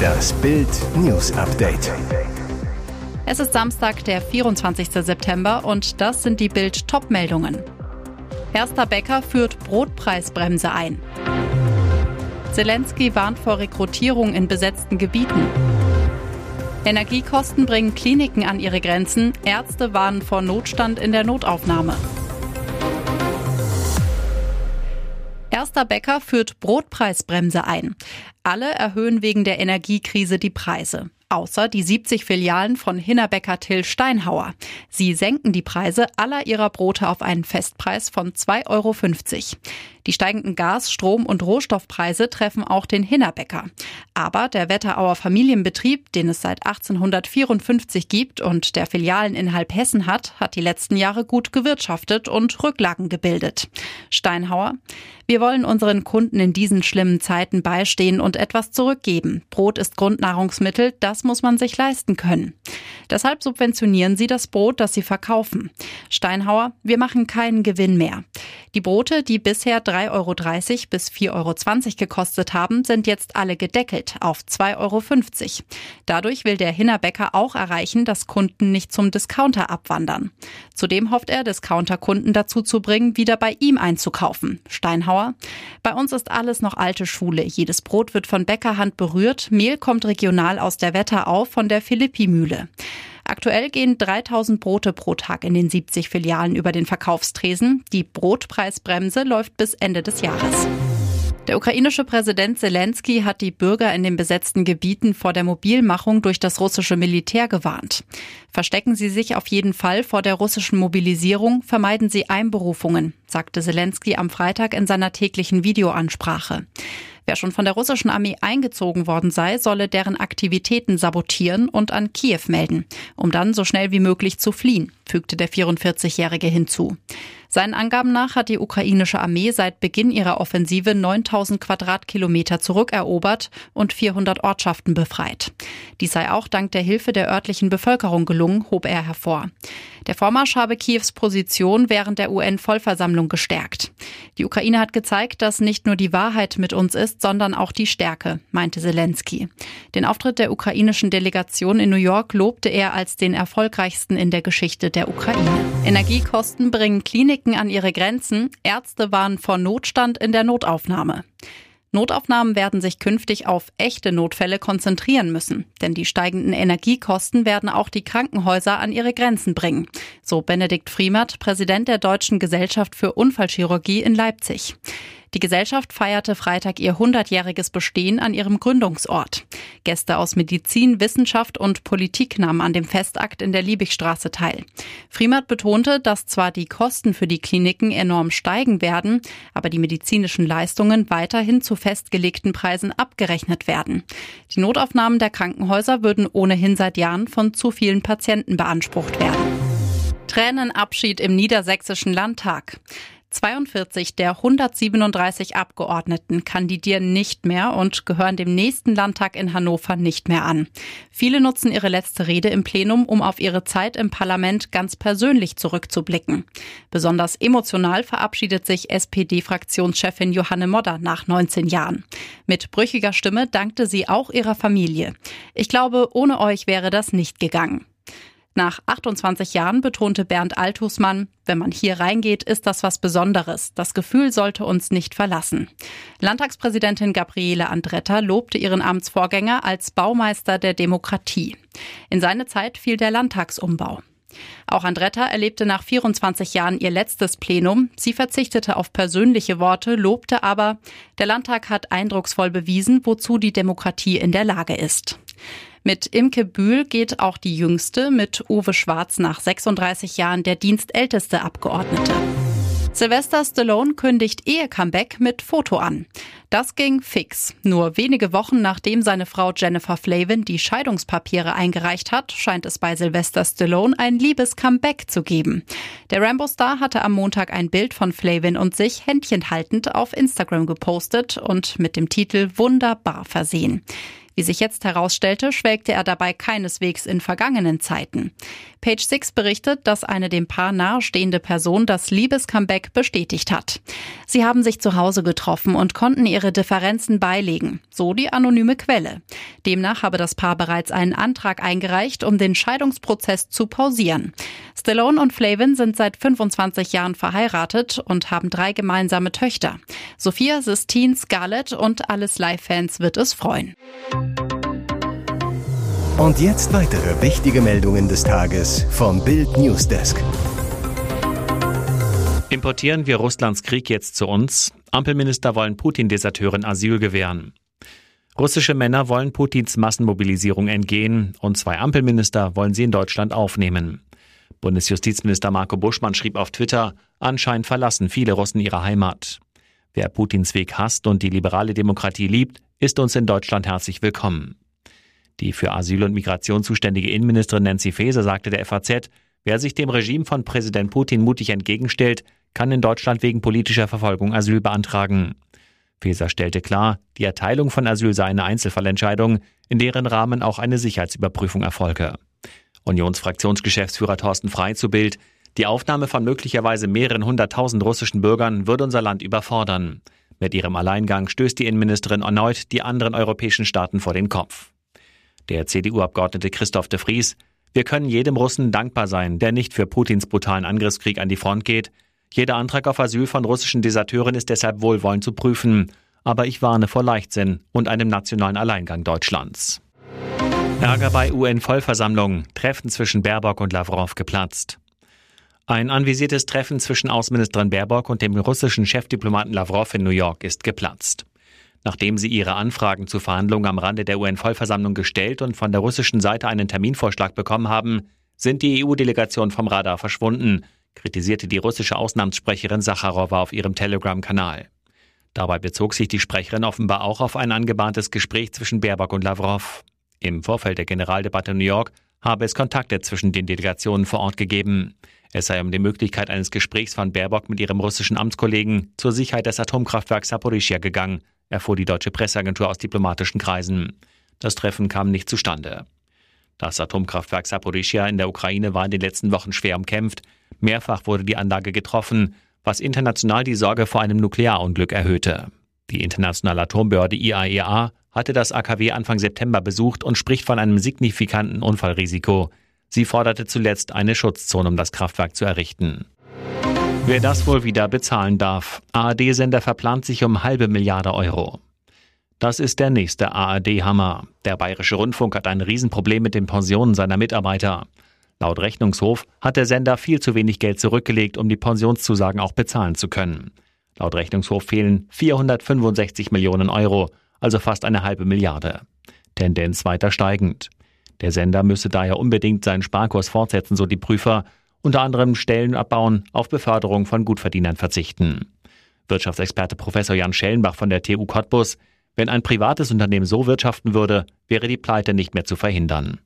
Das Bild News Update. Es ist Samstag, der 24. September und das sind die Bild Topmeldungen. Erster Bäcker führt Brotpreisbremse ein. Zelensky warnt vor Rekrutierung in besetzten Gebieten. Energiekosten bringen Kliniken an ihre Grenzen. Ärzte warnen vor Notstand in der Notaufnahme. Erster Bäcker führt Brotpreisbremse ein. Alle erhöhen wegen der Energiekrise die Preise außer die 70 Filialen von Hinnerbäcker Till Steinhauer. Sie senken die Preise aller ihrer Brote auf einen Festpreis von 2,50 Euro. Die steigenden Gas-, Strom- und Rohstoffpreise treffen auch den Hinnerbäcker. Aber der Wetterauer Familienbetrieb, den es seit 1854 gibt und der Filialen in Halbhessen hat, hat die letzten Jahre gut gewirtschaftet und Rücklagen gebildet. Steinhauer, wir wollen unseren Kunden in diesen schlimmen Zeiten beistehen und etwas zurückgeben. Brot ist Grundnahrungsmittel, das muss man sich leisten können. Deshalb subventionieren sie das Brot, das sie verkaufen. Steinhauer, wir machen keinen Gewinn mehr. Die Brote, die bisher 3,30 Euro bis 4,20 Euro gekostet haben, sind jetzt alle gedeckelt auf 2,50 Euro. Dadurch will der Hinnerbäcker auch erreichen, dass Kunden nicht zum Discounter abwandern. Zudem hofft er, Discounter-Kunden dazu zu bringen, wieder bei ihm einzukaufen. Steinhauer, bei uns ist alles noch alte Schule. Jedes Brot wird von Bäckerhand berührt. Mehl kommt regional aus der Wetterau von der Philippi-Mühle. Aktuell gehen 3000 Brote pro Tag in den 70 Filialen über den Verkaufstresen. Die Brotpreisbremse läuft bis Ende des Jahres. Der ukrainische Präsident Zelensky hat die Bürger in den besetzten Gebieten vor der Mobilmachung durch das russische Militär gewarnt. Verstecken Sie sich auf jeden Fall vor der russischen Mobilisierung, vermeiden Sie Einberufungen, sagte Zelensky am Freitag in seiner täglichen Videoansprache. Wer schon von der russischen Armee eingezogen worden sei, solle deren Aktivitäten sabotieren und an Kiew melden, um dann so schnell wie möglich zu fliehen, fügte der 44-Jährige hinzu. Seinen Angaben nach hat die ukrainische Armee seit Beginn ihrer Offensive 9000 Quadratkilometer zurückerobert und 400 Ortschaften befreit. Dies sei auch dank der Hilfe der örtlichen Bevölkerung gelungen, hob er hervor. Der Vormarsch habe Kiews Position während der UN-Vollversammlung gestärkt. Die Ukraine hat gezeigt, dass nicht nur die Wahrheit mit uns ist, sondern auch die Stärke, meinte Zelensky. Den Auftritt der ukrainischen Delegation in New York lobte er als den erfolgreichsten in der Geschichte der Ukraine. Energiekosten bringen Kliniken Kliniken an ihre Grenzen. Ärzte waren vor Notstand in der Notaufnahme. Notaufnahmen werden sich künftig auf echte Notfälle konzentrieren müssen, denn die steigenden Energiekosten werden auch die Krankenhäuser an ihre Grenzen bringen, so Benedikt Friemert, Präsident der Deutschen Gesellschaft für Unfallchirurgie in Leipzig. Die Gesellschaft feierte Freitag ihr 100-jähriges Bestehen an ihrem Gründungsort. Gäste aus Medizin, Wissenschaft und Politik nahmen an dem Festakt in der Liebigstraße teil. Friemert betonte, dass zwar die Kosten für die Kliniken enorm steigen werden, aber die medizinischen Leistungen weiterhin zu festgelegten Preisen abgerechnet werden. Die Notaufnahmen der Krankenhäuser würden ohnehin seit Jahren von zu vielen Patienten beansprucht werden. Tränenabschied im Niedersächsischen Landtag. 42 der 137 Abgeordneten kandidieren nicht mehr und gehören dem nächsten Landtag in Hannover nicht mehr an. Viele nutzen ihre letzte Rede im Plenum, um auf ihre Zeit im Parlament ganz persönlich zurückzublicken. Besonders emotional verabschiedet sich SPD-Fraktionschefin Johanne Modder nach 19 Jahren. Mit brüchiger Stimme dankte sie auch ihrer Familie. Ich glaube, ohne euch wäre das nicht gegangen. Nach 28 Jahren betonte Bernd Althusmann, wenn man hier reingeht, ist das was Besonderes. Das Gefühl sollte uns nicht verlassen. Landtagspräsidentin Gabriele Andretta lobte ihren Amtsvorgänger als Baumeister der Demokratie. In seine Zeit fiel der Landtagsumbau. Auch Andretta erlebte nach 24 Jahren ihr letztes Plenum. Sie verzichtete auf persönliche Worte, lobte aber, der Landtag hat eindrucksvoll bewiesen, wozu die Demokratie in der Lage ist. Mit Imke Bühl geht auch die jüngste, mit Uwe Schwarz nach 36 Jahren der dienstälteste Abgeordnete. Sylvester Stallone kündigt Ehe-Comeback mit Foto an. Das ging fix. Nur wenige Wochen nachdem seine Frau Jennifer Flavin die Scheidungspapiere eingereicht hat, scheint es bei Sylvester Stallone ein Liebes-Comeback zu geben. Der Rambo-Star hatte am Montag ein Bild von Flavin und sich händchenhaltend auf Instagram gepostet und mit dem Titel Wunderbar versehen. Wie sich jetzt herausstellte, schwelgte er dabei keineswegs in vergangenen Zeiten. Page Six berichtet, dass eine dem Paar nahestehende Person das Liebescomeback bestätigt hat. Sie haben sich zu Hause getroffen und konnten ihre Differenzen beilegen, so die anonyme Quelle. Demnach habe das Paar bereits einen Antrag eingereicht, um den Scheidungsprozess zu pausieren. Stallone und Flavin sind seit 25 Jahren verheiratet und haben drei gemeinsame Töchter. Sophia, Sistine, Scarlett und alles Live-Fans wird es freuen. Und jetzt weitere wichtige Meldungen des Tages vom Bild Newsdesk. Importieren wir Russlands Krieg jetzt zu uns? Ampelminister wollen Putin-Deserteuren Asyl gewähren. Russische Männer wollen Putins Massenmobilisierung entgehen und zwei Ampelminister wollen sie in Deutschland aufnehmen. Bundesjustizminister Marco Buschmann schrieb auf Twitter, anscheinend verlassen viele Russen ihre Heimat. Wer Putins Weg hasst und die liberale Demokratie liebt, ist uns in Deutschland herzlich willkommen. Die für Asyl und Migration zuständige Innenministerin Nancy Faeser sagte der FAZ, wer sich dem Regime von Präsident Putin mutig entgegenstellt, kann in Deutschland wegen politischer Verfolgung Asyl beantragen. Faeser stellte klar, die Erteilung von Asyl sei eine Einzelfallentscheidung, in deren Rahmen auch eine Sicherheitsüberprüfung erfolge. Unionsfraktionsgeschäftsführer Thorsten Frei zu Bild. Die Aufnahme von möglicherweise mehreren hunderttausend russischen Bürgern würde unser Land überfordern. Mit ihrem Alleingang stößt die Innenministerin erneut die anderen europäischen Staaten vor den Kopf. Der CDU-Abgeordnete Christoph de Vries. Wir können jedem Russen dankbar sein, der nicht für Putins brutalen Angriffskrieg an die Front geht. Jeder Antrag auf Asyl von russischen Deserteuren ist deshalb wohlwollend zu prüfen. Aber ich warne vor Leichtsinn und einem nationalen Alleingang Deutschlands. Ärger bei UN-Vollversammlung. Treffen zwischen Baerbock und Lavrov geplatzt. Ein anvisiertes Treffen zwischen Außenministerin Baerbock und dem russischen Chefdiplomaten Lavrov in New York ist geplatzt. Nachdem sie ihre Anfragen zu Verhandlungen am Rande der UN-Vollversammlung gestellt und von der russischen Seite einen Terminvorschlag bekommen haben, sind die EU-Delegationen vom Radar verschwunden, kritisierte die russische Auslandssprecherin Sacharowa auf ihrem Telegram-Kanal. Dabei bezog sich die Sprecherin offenbar auch auf ein angebahntes Gespräch zwischen Baerbock und Lavrov. Im Vorfeld der Generaldebatte in New York habe es Kontakte zwischen den Delegationen vor Ort gegeben. Es sei um die Möglichkeit eines Gesprächs von Baerbock mit ihrem russischen Amtskollegen zur Sicherheit des Atomkraftwerks Saporischia gegangen, erfuhr die deutsche Presseagentur aus diplomatischen Kreisen. Das Treffen kam nicht zustande. Das Atomkraftwerk Saporischia in der Ukraine war in den letzten Wochen schwer umkämpft. Mehrfach wurde die Anlage getroffen, was international die Sorge vor einem Nuklearunglück erhöhte. Die internationale Atombehörde IAEA hatte das AKW Anfang September besucht und spricht von einem signifikanten Unfallrisiko. Sie forderte zuletzt eine Schutzzone, um das Kraftwerk zu errichten. Wer das wohl wieder bezahlen darf. ARD-Sender verplant sich um halbe Milliarde Euro. Das ist der nächste ARD-Hammer. Der Bayerische Rundfunk hat ein Riesenproblem mit den Pensionen seiner Mitarbeiter. Laut Rechnungshof hat der Sender viel zu wenig Geld zurückgelegt, um die Pensionszusagen auch bezahlen zu können. Laut Rechnungshof fehlen 465 Millionen Euro also fast eine halbe Milliarde. Tendenz weiter steigend. Der Sender müsse daher unbedingt seinen Sparkurs fortsetzen, so die Prüfer, unter anderem Stellen abbauen, auf Beförderung von Gutverdienern verzichten. Wirtschaftsexperte Professor Jan Schellenbach von der TU Cottbus, wenn ein privates Unternehmen so wirtschaften würde, wäre die Pleite nicht mehr zu verhindern.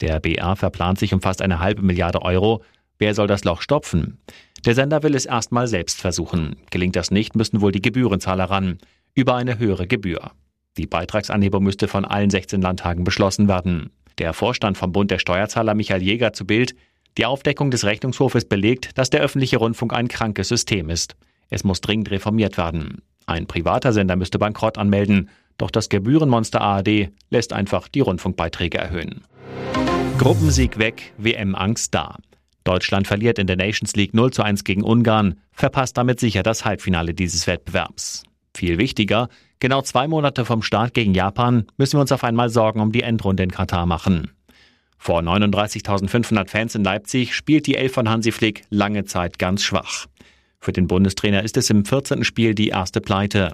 Der BR verplant sich um fast eine halbe Milliarde Euro. Wer soll das Loch stopfen? Der Sender will es erstmal selbst versuchen. Gelingt das nicht, müssen wohl die Gebührenzahler ran über eine höhere Gebühr. Die Beitragsanhebung müsste von allen 16 Landtagen beschlossen werden. Der Vorstand vom Bund der Steuerzahler Michael Jäger zu Bild, die Aufdeckung des Rechnungshofes belegt, dass der öffentliche Rundfunk ein krankes System ist. Es muss dringend reformiert werden. Ein privater Sender müsste Bankrott anmelden, doch das Gebührenmonster ARD lässt einfach die Rundfunkbeiträge erhöhen. Gruppensieg weg, WM-Angst da. Deutschland verliert in der Nations League 0 zu 1 gegen Ungarn, verpasst damit sicher das Halbfinale dieses Wettbewerbs. Viel wichtiger, genau zwei Monate vom Start gegen Japan müssen wir uns auf einmal Sorgen um die Endrunde in Katar machen. Vor 39.500 Fans in Leipzig spielt die Elf von Hansi Flick lange Zeit ganz schwach. Für den Bundestrainer ist es im 14. Spiel die erste Pleite.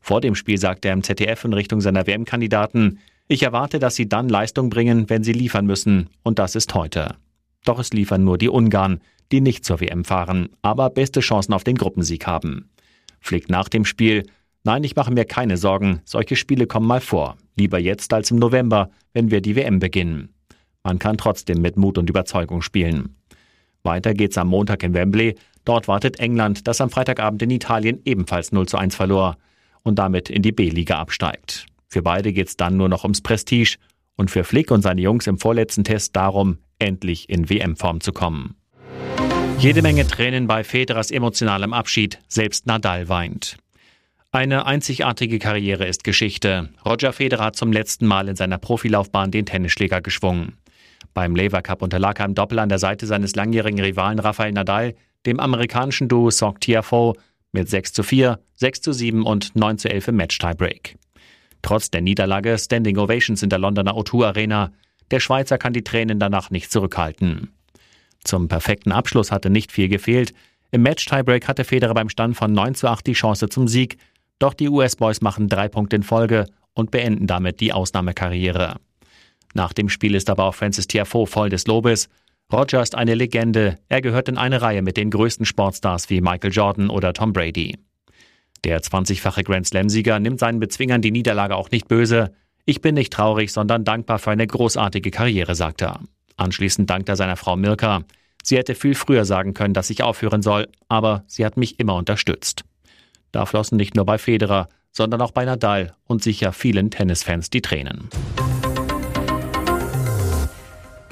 Vor dem Spiel sagte er im ZDF in Richtung seiner WM-Kandidaten, ich erwarte, dass sie dann Leistung bringen, wenn sie liefern müssen, und das ist heute. Doch es liefern nur die Ungarn, die nicht zur WM fahren, aber beste Chancen auf den Gruppensieg haben. Flick nach dem Spiel, Nein, ich mache mir keine Sorgen. Solche Spiele kommen mal vor. Lieber jetzt als im November, wenn wir die WM beginnen. Man kann trotzdem mit Mut und Überzeugung spielen. Weiter geht's am Montag in Wembley. Dort wartet England, das am Freitagabend in Italien ebenfalls 0 zu 1 verlor und damit in die B-Liga absteigt. Für beide geht's dann nur noch ums Prestige und für Flick und seine Jungs im vorletzten Test darum, endlich in WM-Form zu kommen. Jede Menge Tränen bei Federers emotionalem Abschied, selbst Nadal weint. Eine einzigartige Karriere ist Geschichte. Roger Federer hat zum letzten Mal in seiner Profilaufbahn den Tennisschläger geschwungen. Beim Lever Cup unterlag er im Doppel an der Seite seines langjährigen Rivalen Rafael Nadal, dem amerikanischen Duo Sock Tiafoe, mit 6 zu 4, 6 zu 7 und 9 zu 11 im Match-Tiebreak. Trotz der Niederlage Standing Ovations in der Londoner O2 Arena. Der Schweizer kann die Tränen danach nicht zurückhalten. Zum perfekten Abschluss hatte nicht viel gefehlt. Im Match-Tiebreak hatte Federer beim Stand von 9 zu 8 die Chance zum Sieg. Doch die US-Boys machen drei Punkte in Folge und beenden damit die Ausnahmekarriere. Nach dem Spiel ist aber auch Francis Tiafoe voll des Lobes. Roger ist eine Legende. Er gehört in eine Reihe mit den größten Sportstars wie Michael Jordan oder Tom Brady. Der 20-fache Grand Slam-Sieger nimmt seinen Bezwingern die Niederlage auch nicht böse. Ich bin nicht traurig, sondern dankbar für eine großartige Karriere, sagt er. Anschließend dankt er seiner Frau Mirka. Sie hätte viel früher sagen können, dass ich aufhören soll, aber sie hat mich immer unterstützt. Da flossen nicht nur bei Federer, sondern auch bei Nadal und sicher vielen Tennisfans die Tränen.